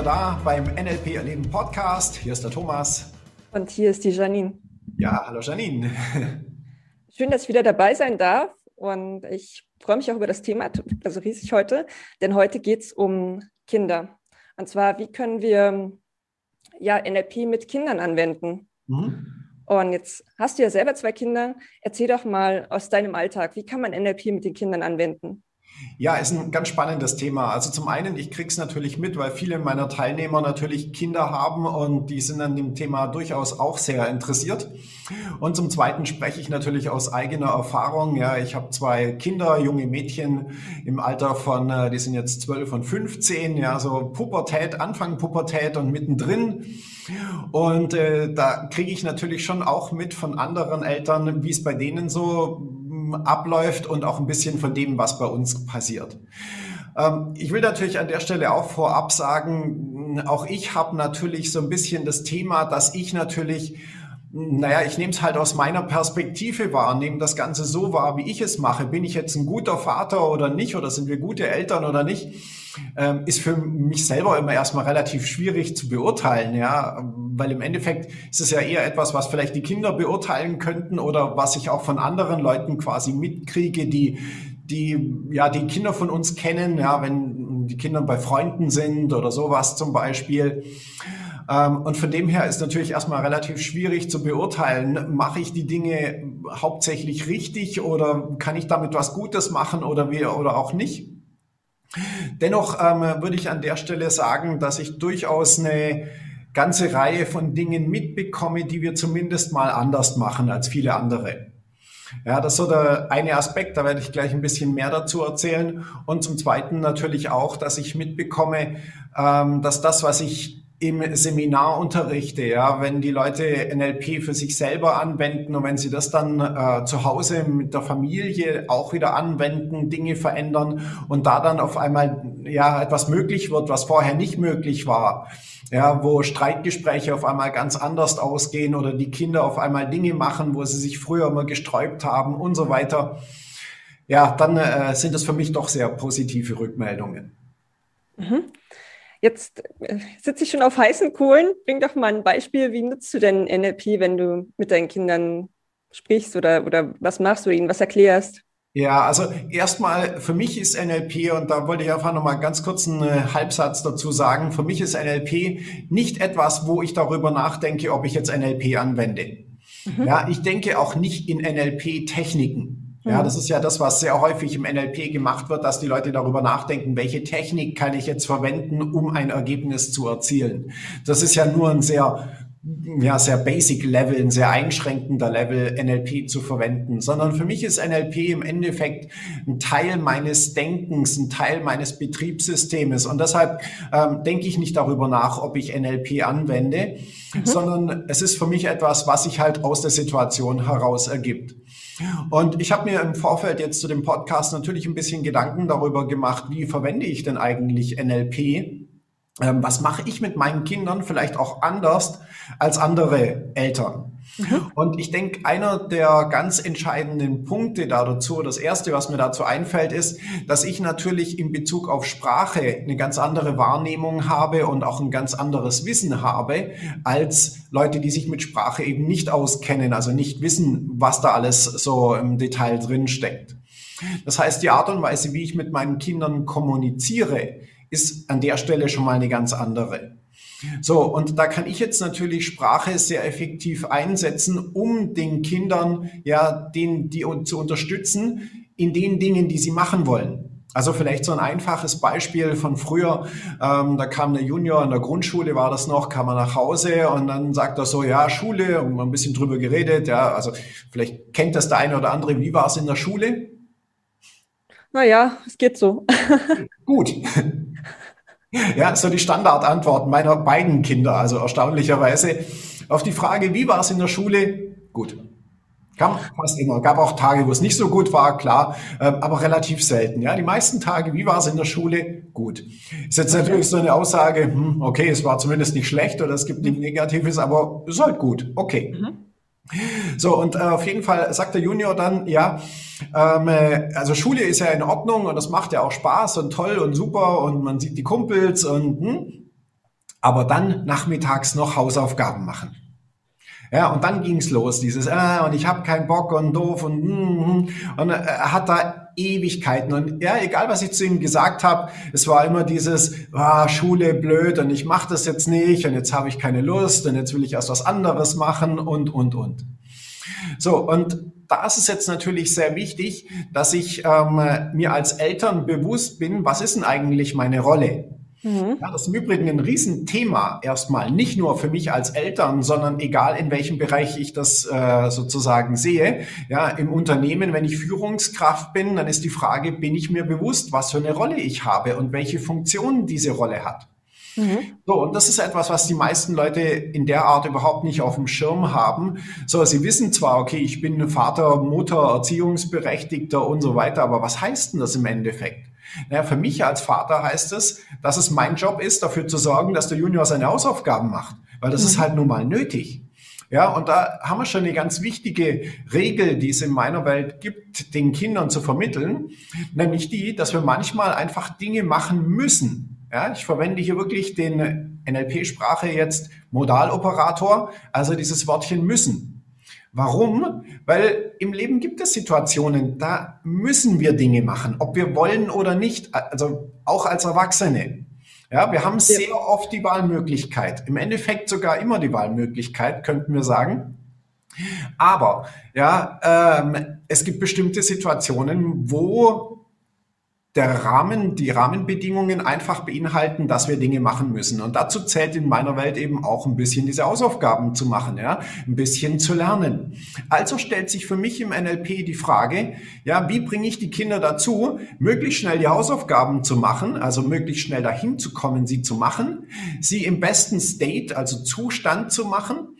wieder da beim NLP Erleben Podcast. Hier ist der Thomas. Und hier ist die Janine. Ja, hallo Janine. Schön, dass ich wieder dabei sein darf. Und ich freue mich auch über das Thema, also riesig heute, denn heute geht es um Kinder. Und zwar, wie können wir ja, NLP mit Kindern anwenden? Mhm. Und jetzt hast du ja selber zwei Kinder. Erzähl doch mal aus deinem Alltag, wie kann man NLP mit den Kindern anwenden? Ja, ist ein ganz spannendes Thema. Also zum einen, ich krieg's natürlich mit, weil viele meiner Teilnehmer natürlich Kinder haben und die sind an dem Thema durchaus auch sehr interessiert. Und zum zweiten spreche ich natürlich aus eigener Erfahrung. Ja, ich habe zwei Kinder, junge Mädchen im Alter von, äh, die sind jetzt 12 und 15, ja, so Pubertät, Anfang Pubertät und mittendrin. Und äh, da kriege ich natürlich schon auch mit von anderen Eltern, wie es bei denen so abläuft und auch ein bisschen von dem, was bei uns passiert. Ähm, ich will natürlich an der Stelle auch vorab sagen, auch ich habe natürlich so ein bisschen das Thema, dass ich natürlich naja, ich nehme es halt aus meiner Perspektive wahr, nehme das Ganze so wahr, wie ich es mache. Bin ich jetzt ein guter Vater oder nicht oder sind wir gute Eltern oder nicht, ähm, ist für mich selber immer erstmal relativ schwierig zu beurteilen, ja, weil im Endeffekt ist es ja eher etwas, was vielleicht die Kinder beurteilen könnten oder was ich auch von anderen Leuten quasi mitkriege, die die ja die Kinder von uns kennen, ja, wenn die Kinder bei Freunden sind oder sowas zum Beispiel. Ähm, und von dem her ist natürlich erstmal relativ schwierig zu beurteilen, mache ich die Dinge hauptsächlich richtig oder kann ich damit was Gutes machen oder wie oder auch nicht. Dennoch ähm, würde ich an der Stelle sagen, dass ich durchaus eine ganze Reihe von Dingen mitbekomme, die wir zumindest mal anders machen als viele andere. Ja, das ist so der eine Aspekt, da werde ich gleich ein bisschen mehr dazu erzählen. Und zum Zweiten natürlich auch, dass ich mitbekomme, ähm, dass das, was ich im Seminar unterrichte, ja, wenn die Leute NLP für sich selber anwenden und wenn sie das dann äh, zu Hause mit der Familie auch wieder anwenden, Dinge verändern und da dann auf einmal ja etwas möglich wird, was vorher nicht möglich war, ja, wo Streitgespräche auf einmal ganz anders ausgehen oder die Kinder auf einmal Dinge machen, wo sie sich früher immer gesträubt haben und so weiter. Ja, dann äh, sind es für mich doch sehr positive Rückmeldungen. Mhm. Jetzt äh, sitze ich schon auf heißen Kohlen. Bring doch mal ein Beispiel. Wie nutzt du denn NLP, wenn du mit deinen Kindern sprichst oder, oder was machst du ihnen, was erklärst? Ja, also erstmal, für mich ist NLP, und da wollte ich einfach nochmal ganz kurz einen äh, Halbsatz dazu sagen, für mich ist NLP nicht etwas, wo ich darüber nachdenke, ob ich jetzt NLP anwende. Mhm. Ja, ich denke auch nicht in NLP-Techniken. Ja, mhm. das ist ja das, was sehr häufig im NLP gemacht wird, dass die Leute darüber nachdenken, welche Technik kann ich jetzt verwenden, um ein Ergebnis zu erzielen. Das ist ja nur ein sehr ja, sehr basic Level, ein sehr einschränkender Level NLP zu verwenden, sondern für mich ist NLP im Endeffekt ein Teil meines Denkens, ein Teil meines Betriebssystems und deshalb ähm, denke ich nicht darüber nach, ob ich NLP anwende, mhm. sondern es ist für mich etwas, was sich halt aus der Situation heraus ergibt. Und ich habe mir im Vorfeld jetzt zu dem Podcast natürlich ein bisschen Gedanken darüber gemacht, wie verwende ich denn eigentlich NLP? Ähm, was mache ich mit meinen Kindern vielleicht auch anders als andere Eltern? Mhm. Und ich denke, einer der ganz entscheidenden Punkte da dazu, das erste, was mir dazu einfällt, ist, dass ich natürlich in Bezug auf Sprache eine ganz andere Wahrnehmung habe und auch ein ganz anderes Wissen habe als Leute, die sich mit Sprache eben nicht auskennen, also nicht wissen, was da alles so im Detail drin steckt. Das heißt, die Art und Weise, wie ich mit meinen Kindern kommuniziere, ist an der Stelle schon mal eine ganz andere. So, und da kann ich jetzt natürlich Sprache sehr effektiv einsetzen, um den Kindern ja den, die zu unterstützen in den Dingen, die sie machen wollen. Also vielleicht so ein einfaches Beispiel von früher, ähm, da kam der Junior in der Grundschule, war das noch, kam er nach Hause und dann sagt er so, ja, Schule, und ein bisschen drüber geredet, ja, also vielleicht kennt das der eine oder andere, wie war es in der Schule? Naja, es geht so. Gut. Ja, so die Standardantwort meiner beiden Kinder, also erstaunlicherweise. Auf die Frage, wie war es in der Schule? Gut. Kam fast immer. Gab auch Tage, wo es nicht so gut war, klar, ähm, aber relativ selten. Ja, die meisten Tage, wie war es in der Schule? Gut. Ist jetzt natürlich so eine Aussage, hm, okay, es war zumindest nicht schlecht oder es gibt nichts Negatives, aber es ist halt gut. Okay. Mhm. So, und äh, auf jeden Fall sagt der Junior dann, ja, ähm, äh, also Schule ist ja in Ordnung und das macht ja auch Spaß und toll und super und man sieht die Kumpels und hm, aber dann nachmittags noch Hausaufgaben machen. Ja, und dann ging's los, dieses, ah, und ich habe keinen Bock und doof und, mm, und er hat da Ewigkeiten. Und ja, egal was ich zu ihm gesagt habe, es war immer dieses, ah, Schule blöd und ich mache das jetzt nicht und jetzt habe ich keine Lust und jetzt will ich erst was anderes machen und, und, und. So, und da ist es jetzt natürlich sehr wichtig, dass ich ähm, mir als Eltern bewusst bin, was ist denn eigentlich meine Rolle? Mhm. Ja, das ist im Übrigen ein Riesenthema erstmal, nicht nur für mich als Eltern, sondern egal in welchem Bereich ich das äh, sozusagen sehe. Ja, im Unternehmen, wenn ich Führungskraft bin, dann ist die Frage, bin ich mir bewusst, was für eine Rolle ich habe und welche Funktion diese Rolle hat. Mhm. So, und das ist etwas, was die meisten Leute in der Art überhaupt nicht auf dem Schirm haben. So, sie wissen zwar, okay, ich bin Vater, Mutter, Erziehungsberechtigter und so weiter, aber was heißt denn das im Endeffekt? Naja, für mich als Vater heißt es, dass es mein Job ist, dafür zu sorgen, dass der Junior seine Hausaufgaben macht, weil das mhm. ist halt nun mal nötig. Ja, und da haben wir schon eine ganz wichtige Regel, die es in meiner Welt gibt, den Kindern zu vermitteln, nämlich die, dass wir manchmal einfach Dinge machen müssen. Ja, ich verwende hier wirklich den NLP-Sprache jetzt Modaloperator, also dieses Wortchen müssen. Warum? Weil im Leben gibt es Situationen, da müssen wir Dinge machen, ob wir wollen oder nicht, also auch als Erwachsene. Ja, wir haben sehr oft die Wahlmöglichkeit, im Endeffekt sogar immer die Wahlmöglichkeit, könnten wir sagen. Aber ja, ähm, es gibt bestimmte Situationen, wo der Rahmen, die Rahmenbedingungen einfach beinhalten, dass wir Dinge machen müssen. Und dazu zählt in meiner Welt eben auch ein bisschen diese Hausaufgaben zu machen, ja, ein bisschen zu lernen. Also stellt sich für mich im NLP die Frage, ja, wie bringe ich die Kinder dazu, möglichst schnell die Hausaufgaben zu machen, also möglichst schnell dahin zu kommen, sie zu machen, sie im besten State, also Zustand zu machen,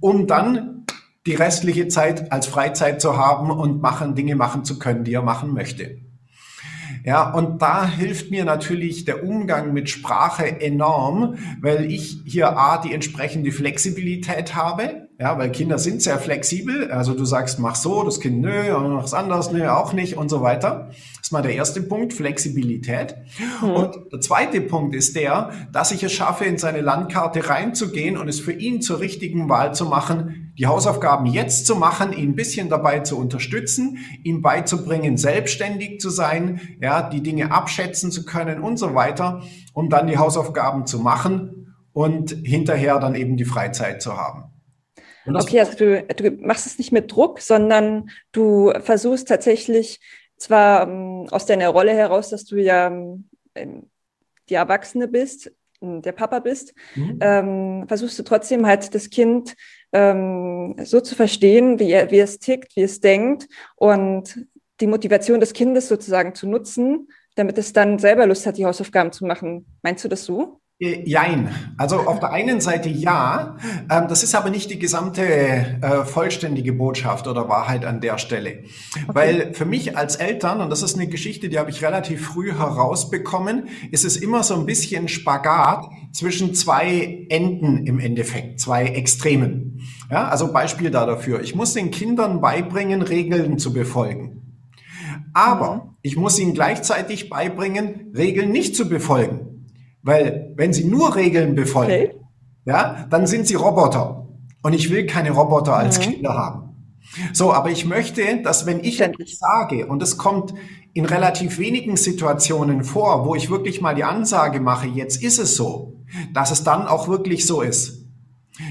um dann die restliche Zeit als Freizeit zu haben und machen, Dinge machen zu können, die er machen möchte. Ja, und da hilft mir natürlich der Umgang mit Sprache enorm, weil ich hier A, die entsprechende Flexibilität habe, ja, weil Kinder sind sehr flexibel. Also du sagst, mach so, das Kind, nö, mach was anderes, nö, auch nicht und so weiter. Das ist mal der erste Punkt, Flexibilität. Mhm. Und der zweite Punkt ist der, dass ich es schaffe, in seine Landkarte reinzugehen und es für ihn zur richtigen Wahl zu machen, die Hausaufgaben jetzt zu machen, ihn ein bisschen dabei zu unterstützen, ihm beizubringen, selbstständig zu sein, ja, die Dinge abschätzen zu können und so weiter, um dann die Hausaufgaben zu machen und hinterher dann eben die Freizeit zu haben. Okay, also du, du machst es nicht mit Druck, sondern du versuchst tatsächlich zwar ähm, aus deiner Rolle heraus, dass du ja ähm, die Erwachsene bist, der Papa bist, mhm. ähm, versuchst du trotzdem halt das Kind ähm, so zu verstehen, wie, er, wie es tickt, wie es denkt und die Motivation des Kindes sozusagen zu nutzen, damit es dann selber Lust hat, die Hausaufgaben zu machen. Meinst du das so? Äh, jein. Also auf der einen Seite ja, ähm, das ist aber nicht die gesamte äh, vollständige Botschaft oder Wahrheit an der Stelle. Okay. Weil für mich als Eltern, und das ist eine Geschichte, die habe ich relativ früh herausbekommen, ist es immer so ein bisschen Spagat zwischen zwei Enden im Endeffekt, zwei Extremen. Ja, also Beispiel da dafür. Ich muss den Kindern beibringen, Regeln zu befolgen. Aber mhm. ich muss ihnen gleichzeitig beibringen, Regeln nicht zu befolgen. Weil wenn sie nur Regeln befolgen, okay. ja, dann sind sie Roboter. Und ich will keine Roboter als mhm. Kinder haben. So, aber ich möchte, dass wenn ich etwas sage, und es kommt in relativ wenigen Situationen vor, wo ich wirklich mal die Ansage mache, jetzt ist es so, dass es dann auch wirklich so ist.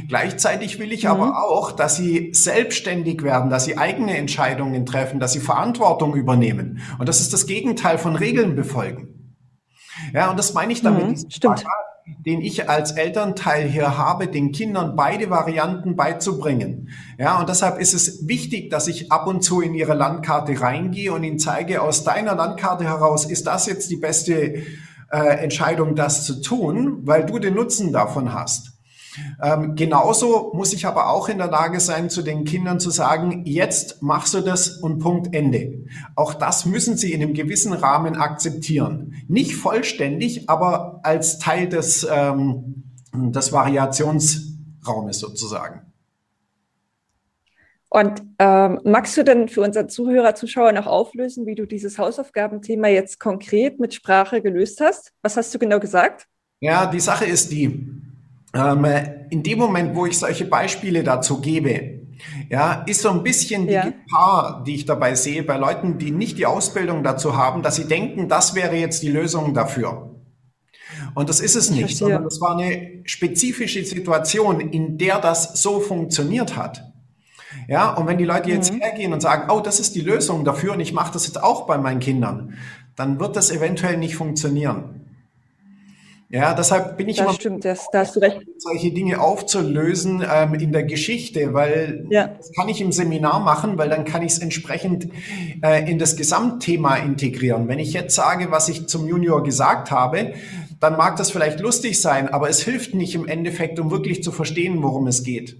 Gleichzeitig will ich mhm. aber auch, dass sie selbstständig werden, dass sie eigene Entscheidungen treffen, dass sie Verantwortung übernehmen. Und das ist das Gegenteil von Regeln befolgen. Ja, und das meine ich damit, mhm, stimmt. Spagat, den ich als Elternteil hier habe, den Kindern beide Varianten beizubringen. Ja, und deshalb ist es wichtig, dass ich ab und zu in ihre Landkarte reingehe und ihnen zeige, aus deiner Landkarte heraus ist das jetzt die beste äh, Entscheidung, das zu tun, weil du den Nutzen davon hast. Ähm, genauso muss ich aber auch in der Lage sein, zu den Kindern zu sagen, jetzt machst du das und Punkt Ende. Auch das müssen sie in einem gewissen Rahmen akzeptieren. Nicht vollständig, aber als Teil des, ähm, des Variationsraumes sozusagen. Und ähm, magst du denn für unsere Zuhörer, Zuschauer noch auflösen, wie du dieses Hausaufgabenthema jetzt konkret mit Sprache gelöst hast? Was hast du genau gesagt? Ja, die Sache ist die, ähm, in dem Moment, wo ich solche Beispiele dazu gebe, ja, ist so ein bisschen die ja. Gefahr, die ich dabei sehe bei Leuten, die nicht die Ausbildung dazu haben, dass sie denken, das wäre jetzt die Lösung dafür. Und das ist es nicht, sondern das war eine spezifische Situation, in der das so funktioniert hat. Ja, und wenn die Leute jetzt mhm. hergehen und sagen, oh, das ist die Lösung dafür und ich mache das jetzt auch bei meinen Kindern, dann wird das eventuell nicht funktionieren. Ja, deshalb bin ich das immer stimmt, das, da hast du recht. solche Dinge aufzulösen ähm, in der Geschichte, weil ja. das kann ich im Seminar machen, weil dann kann ich es entsprechend äh, in das Gesamtthema integrieren. Wenn ich jetzt sage, was ich zum Junior gesagt habe, dann mag das vielleicht lustig sein, aber es hilft nicht im Endeffekt, um wirklich zu verstehen, worum es geht.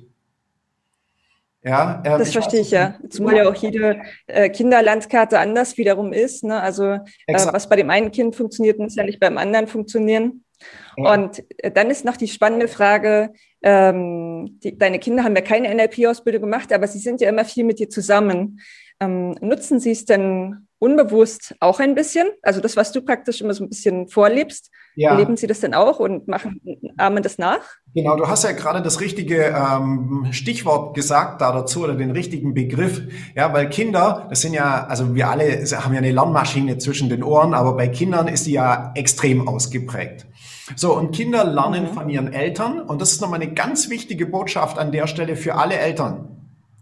Ja, ähm, das verstehe ich ja. Zumal ja auch jede äh, Kinderlandkarte anders wiederum ist. Ne? Also äh, was bei dem einen Kind funktioniert, muss ja nicht beim anderen funktionieren. Und äh, dann ist noch die spannende Frage, ähm, die, deine Kinder haben ja keine NLP-Ausbildung gemacht, aber sie sind ja immer viel mit dir zusammen. Ähm, nutzen sie es denn unbewusst auch ein bisschen? Also das, was du praktisch immer so ein bisschen vorlebst, ja. Erleben Sie das denn auch und machen, ahmen das nach? Genau, du hast ja gerade das richtige ähm, Stichwort gesagt da dazu oder den richtigen Begriff. Ja, weil Kinder, das sind ja, also wir alle haben ja eine Lernmaschine zwischen den Ohren, aber bei Kindern ist die ja extrem ausgeprägt. So, und Kinder lernen mhm. von ihren Eltern und das ist nochmal eine ganz wichtige Botschaft an der Stelle für alle Eltern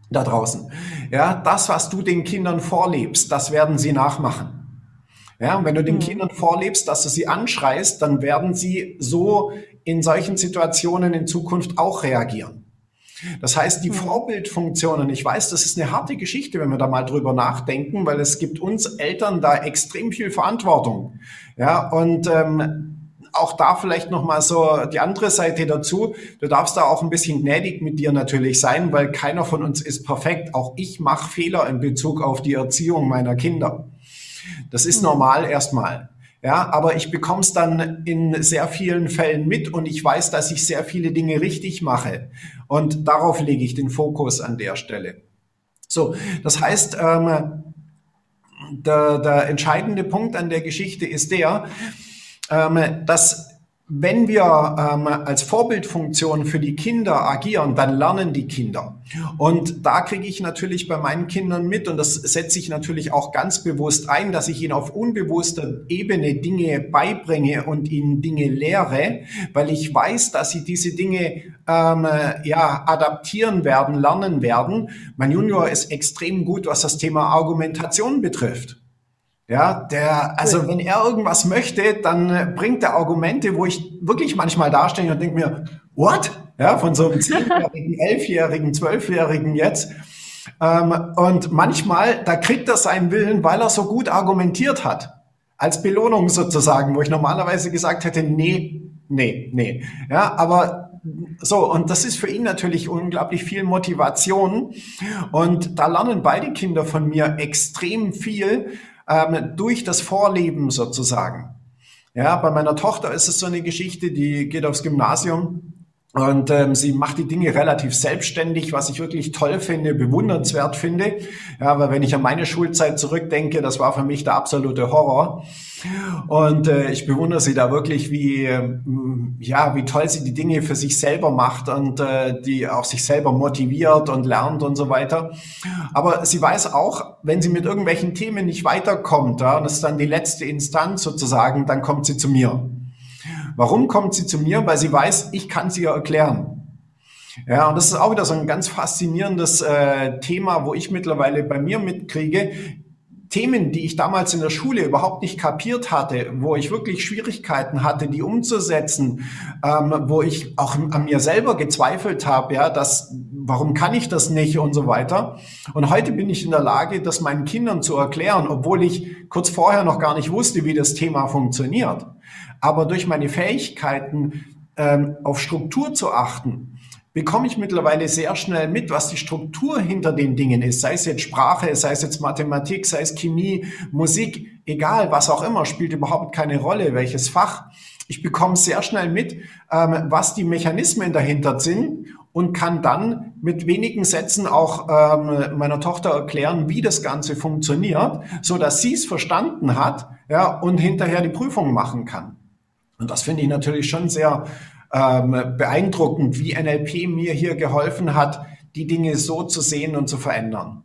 da draußen. Ja, das, was du den Kindern vorlebst, das werden sie nachmachen. Ja, und wenn du den mhm. Kindern vorlebst, dass du sie anschreist, dann werden sie so in solchen Situationen in Zukunft auch reagieren. Das heißt, die mhm. Vorbildfunktionen, ich weiß, das ist eine harte Geschichte, wenn wir da mal drüber nachdenken, weil es gibt uns Eltern da extrem viel Verantwortung. Ja, und ähm, auch da vielleicht noch mal so die andere Seite dazu. Du darfst da auch ein bisschen gnädig mit dir natürlich sein, weil keiner von uns ist perfekt. Auch ich mache Fehler in Bezug auf die Erziehung meiner Kinder. Das ist normal erstmal. Ja, aber ich bekomme es dann in sehr vielen Fällen mit und ich weiß, dass ich sehr viele Dinge richtig mache. Und darauf lege ich den Fokus an der Stelle. So, das heißt, ähm, der, der entscheidende Punkt an der Geschichte ist der, ähm, dass wenn wir ähm, als Vorbildfunktion für die Kinder agieren, dann lernen die Kinder. Und da kriege ich natürlich bei meinen Kindern mit, und das setze ich natürlich auch ganz bewusst ein, dass ich ihnen auf unbewusster Ebene Dinge beibringe und ihnen Dinge lehre, weil ich weiß, dass sie diese Dinge ähm, ja, adaptieren werden, lernen werden. Mein Junior ist extrem gut, was das Thema Argumentation betrifft. Ja, der, also wenn er irgendwas möchte, dann äh, bringt er Argumente, wo ich wirklich manchmal dastehe und denke mir, what? Ja, von so einem zehnjährigen, elfjährigen, zwölfjährigen jetzt. Ähm, und manchmal, da kriegt er seinen Willen, weil er so gut argumentiert hat. Als Belohnung sozusagen, wo ich normalerweise gesagt hätte, nee, nee, nee. Ja, aber so, und das ist für ihn natürlich unglaublich viel Motivation. Und da lernen beide Kinder von mir extrem viel, ähm, durch das Vorleben sozusagen. Ja, bei meiner Tochter ist es so eine Geschichte, die geht aufs Gymnasium und ähm, sie macht die Dinge relativ selbstständig, was ich wirklich toll finde, bewundernswert finde. Ja, weil wenn ich an meine Schulzeit zurückdenke, das war für mich der absolute Horror. Und äh, ich bewundere sie da wirklich, wie äh, ja, wie toll sie die Dinge für sich selber macht und äh, die auch sich selber motiviert und lernt und so weiter. Aber sie weiß auch, wenn sie mit irgendwelchen Themen nicht weiterkommt, ja, und das ist dann die letzte Instanz sozusagen, dann kommt sie zu mir. Warum kommt sie zu mir? Weil sie weiß, ich kann sie ja erklären. Ja, und das ist auch wieder so ein ganz faszinierendes äh, Thema, wo ich mittlerweile bei mir mitkriege. Themen, die ich damals in der Schule überhaupt nicht kapiert hatte, wo ich wirklich Schwierigkeiten hatte, die umzusetzen, ähm, wo ich auch an mir selber gezweifelt habe, ja, dass warum kann ich das nicht und so weiter. Und heute bin ich in der Lage, das meinen Kindern zu erklären, obwohl ich kurz vorher noch gar nicht wusste, wie das Thema funktioniert. Aber durch meine Fähigkeiten ähm, auf Struktur zu achten, bekomme ich mittlerweile sehr schnell mit, was die Struktur hinter den Dingen ist. Sei es jetzt Sprache, sei es jetzt Mathematik, sei es Chemie, Musik, egal, was auch immer, spielt überhaupt keine Rolle, welches Fach. Ich bekomme sehr schnell mit, ähm, was die Mechanismen dahinter sind und kann dann mit wenigen Sätzen auch ähm, meiner Tochter erklären, wie das Ganze funktioniert, so dass sie es verstanden hat, ja, und hinterher die Prüfung machen kann. Und das finde ich natürlich schon sehr ähm, beeindruckend, wie NLP mir hier geholfen hat, die Dinge so zu sehen und zu verändern.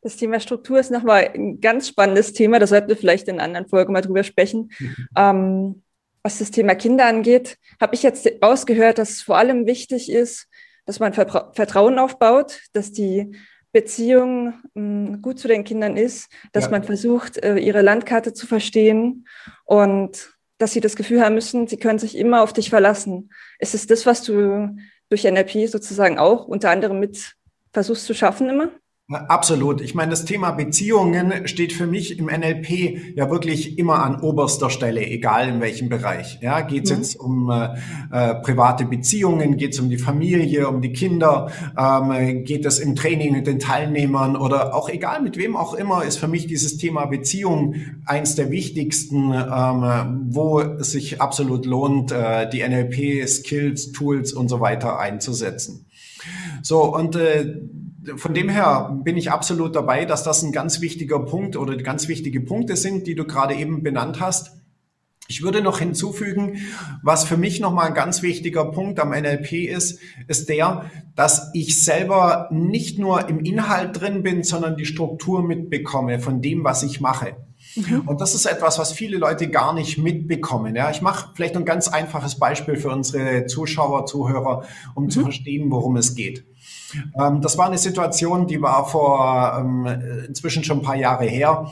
Das Thema Struktur ist nochmal ein ganz spannendes Thema. Da sollten wir vielleicht in anderen Folge mal drüber sprechen. Mhm. Ähm, was das Thema Kinder angeht, habe ich jetzt rausgehört, dass es vor allem wichtig ist, dass man Vertrauen aufbaut, dass die Beziehung mh, hm, gut zu den Kindern ist, dass ja. man versucht, äh, ihre Landkarte zu verstehen und dass sie das Gefühl haben müssen, sie können sich immer auf dich verlassen. Ist es das, was du durch NLP sozusagen auch unter anderem mit versuchst zu schaffen immer? Absolut. Ich meine, das Thema Beziehungen steht für mich im NLP ja wirklich immer an oberster Stelle, egal in welchem Bereich. Ja, geht es mhm. jetzt um äh, äh, private Beziehungen, geht es um die Familie, um die Kinder, ähm, geht es im Training mit den Teilnehmern oder auch egal mit wem auch immer, ist für mich dieses Thema Beziehung eins der wichtigsten, ähm, wo es sich absolut lohnt, äh, die NLP-Skills, Tools und so weiter einzusetzen. So, und äh, von dem her bin ich absolut dabei, dass das ein ganz wichtiger Punkt oder ganz wichtige Punkte sind, die du gerade eben benannt hast. Ich würde noch hinzufügen, was für mich nochmal ein ganz wichtiger Punkt am NLP ist, ist der, dass ich selber nicht nur im Inhalt drin bin, sondern die Struktur mitbekomme von dem, was ich mache. Mhm. Und das ist etwas, was viele Leute gar nicht mitbekommen. Ja, ich mache vielleicht ein ganz einfaches Beispiel für unsere Zuschauer, Zuhörer, um mhm. zu verstehen, worum es geht. Ähm, das war eine Situation, die war vor ähm, inzwischen schon ein paar Jahre her.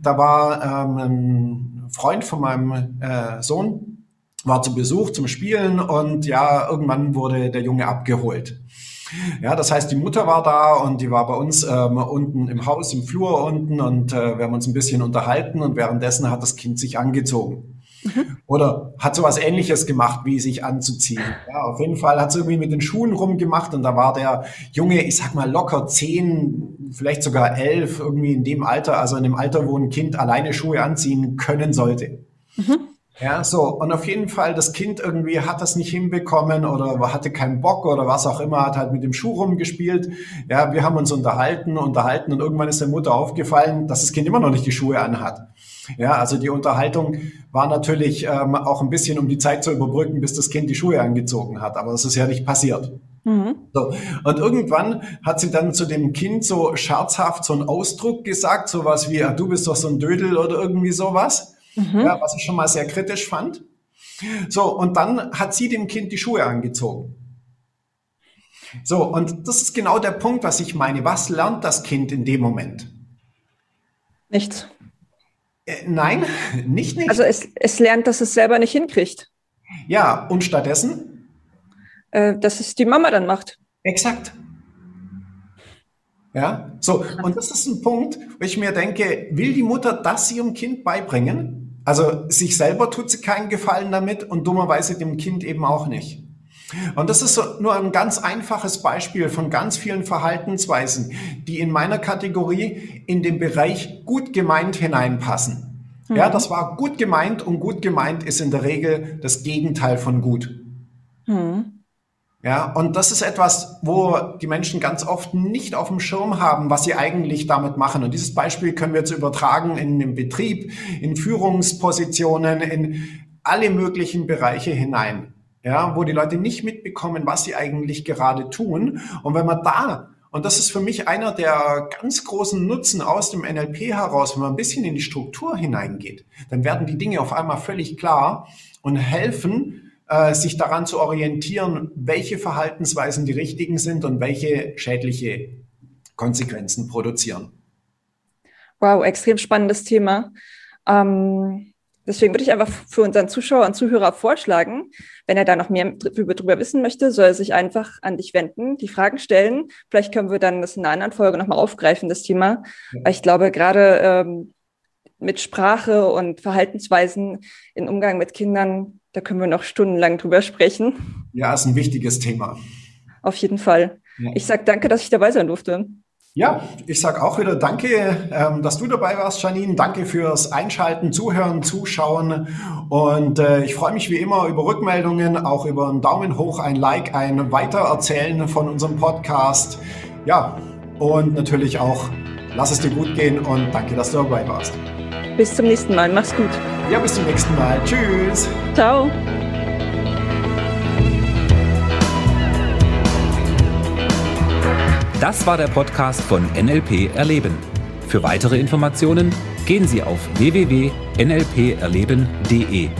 Da war ähm, ein Freund von meinem äh, Sohn, war zu Besuch zum Spielen und ja, irgendwann wurde der Junge abgeholt. Ja, das heißt, die Mutter war da und die war bei uns ähm, unten im Haus, im Flur unten und äh, wir haben uns ein bisschen unterhalten und währenddessen hat das Kind sich angezogen. Mhm. Oder hat so was ähnliches gemacht, wie sich anzuziehen. Ja, auf jeden Fall hat es irgendwie mit den Schuhen rumgemacht und da war der Junge, ich sag mal locker zehn, vielleicht sogar elf, irgendwie in dem Alter, also in dem Alter, wo ein Kind alleine Schuhe anziehen können sollte. Mhm. Ja, so. Und auf jeden Fall, das Kind irgendwie hat das nicht hinbekommen oder hatte keinen Bock oder was auch immer, hat halt mit dem Schuh rumgespielt. Ja, wir haben uns unterhalten, unterhalten und irgendwann ist der Mutter aufgefallen, dass das Kind immer noch nicht die Schuhe anhat. Ja, also die Unterhaltung war natürlich ähm, auch ein bisschen, um die Zeit zu überbrücken, bis das Kind die Schuhe angezogen hat. Aber das ist ja nicht passiert. Mhm. So. Und irgendwann hat sie dann zu dem Kind so scherzhaft so einen Ausdruck gesagt, sowas wie, ah, du bist doch so ein Dödel oder irgendwie sowas. Mhm. Ja, was ich schon mal sehr kritisch fand. So, und dann hat sie dem Kind die Schuhe angezogen. So, und das ist genau der Punkt, was ich meine. Was lernt das Kind in dem Moment? Nichts. Äh, nein, nicht nicht. Also es, es lernt, dass es selber nicht hinkriegt. Ja, und stattdessen? Äh, dass es die Mama dann macht. Exakt. Ja, so. Und das ist ein Punkt, wo ich mir denke, will die Mutter das ihrem Kind beibringen? Also sich selber tut sie keinen Gefallen damit und dummerweise dem Kind eben auch nicht. Und das ist so nur ein ganz einfaches Beispiel von ganz vielen Verhaltensweisen, die in meiner Kategorie in den Bereich gut gemeint hineinpassen. Mhm. Ja, das war gut gemeint und gut gemeint ist in der Regel das Gegenteil von gut. Mhm. Ja, und das ist etwas, wo die Menschen ganz oft nicht auf dem Schirm haben, was sie eigentlich damit machen. Und dieses Beispiel können wir jetzt übertragen in den Betrieb, in Führungspositionen, in alle möglichen Bereiche hinein ja, wo die Leute nicht mitbekommen, was sie eigentlich gerade tun. Und wenn man da, und das ist für mich einer der ganz großen Nutzen aus dem NLP heraus, wenn man ein bisschen in die Struktur hineingeht, dann werden die Dinge auf einmal völlig klar und helfen, äh, sich daran zu orientieren, welche Verhaltensweisen die richtigen sind und welche schädliche Konsequenzen produzieren. Wow, extrem spannendes Thema. Ähm Deswegen würde ich einfach für unseren Zuschauer und Zuhörer vorschlagen, wenn er da noch mehr darüber wissen möchte, soll er sich einfach an dich wenden, die Fragen stellen. Vielleicht können wir dann das in einer anderen Folge nochmal aufgreifen, das Thema. Weil ich glaube, gerade ähm, mit Sprache und Verhaltensweisen im Umgang mit Kindern, da können wir noch stundenlang drüber sprechen. Ja, ist ein wichtiges Thema. Auf jeden Fall. Ja. Ich sage danke, dass ich dabei sein durfte. Ja, ich sage auch wieder danke, ähm, dass du dabei warst, Janine. Danke fürs Einschalten, Zuhören, Zuschauen. Und äh, ich freue mich wie immer über Rückmeldungen, auch über einen Daumen hoch, ein Like, ein Weitererzählen von unserem Podcast. Ja, und natürlich auch, lass es dir gut gehen und danke, dass du dabei warst. Bis zum nächsten Mal. Mach's gut. Ja, bis zum nächsten Mal. Tschüss. Ciao. Das war der Podcast von NLP Erleben. Für weitere Informationen gehen Sie auf www.nlperleben.de.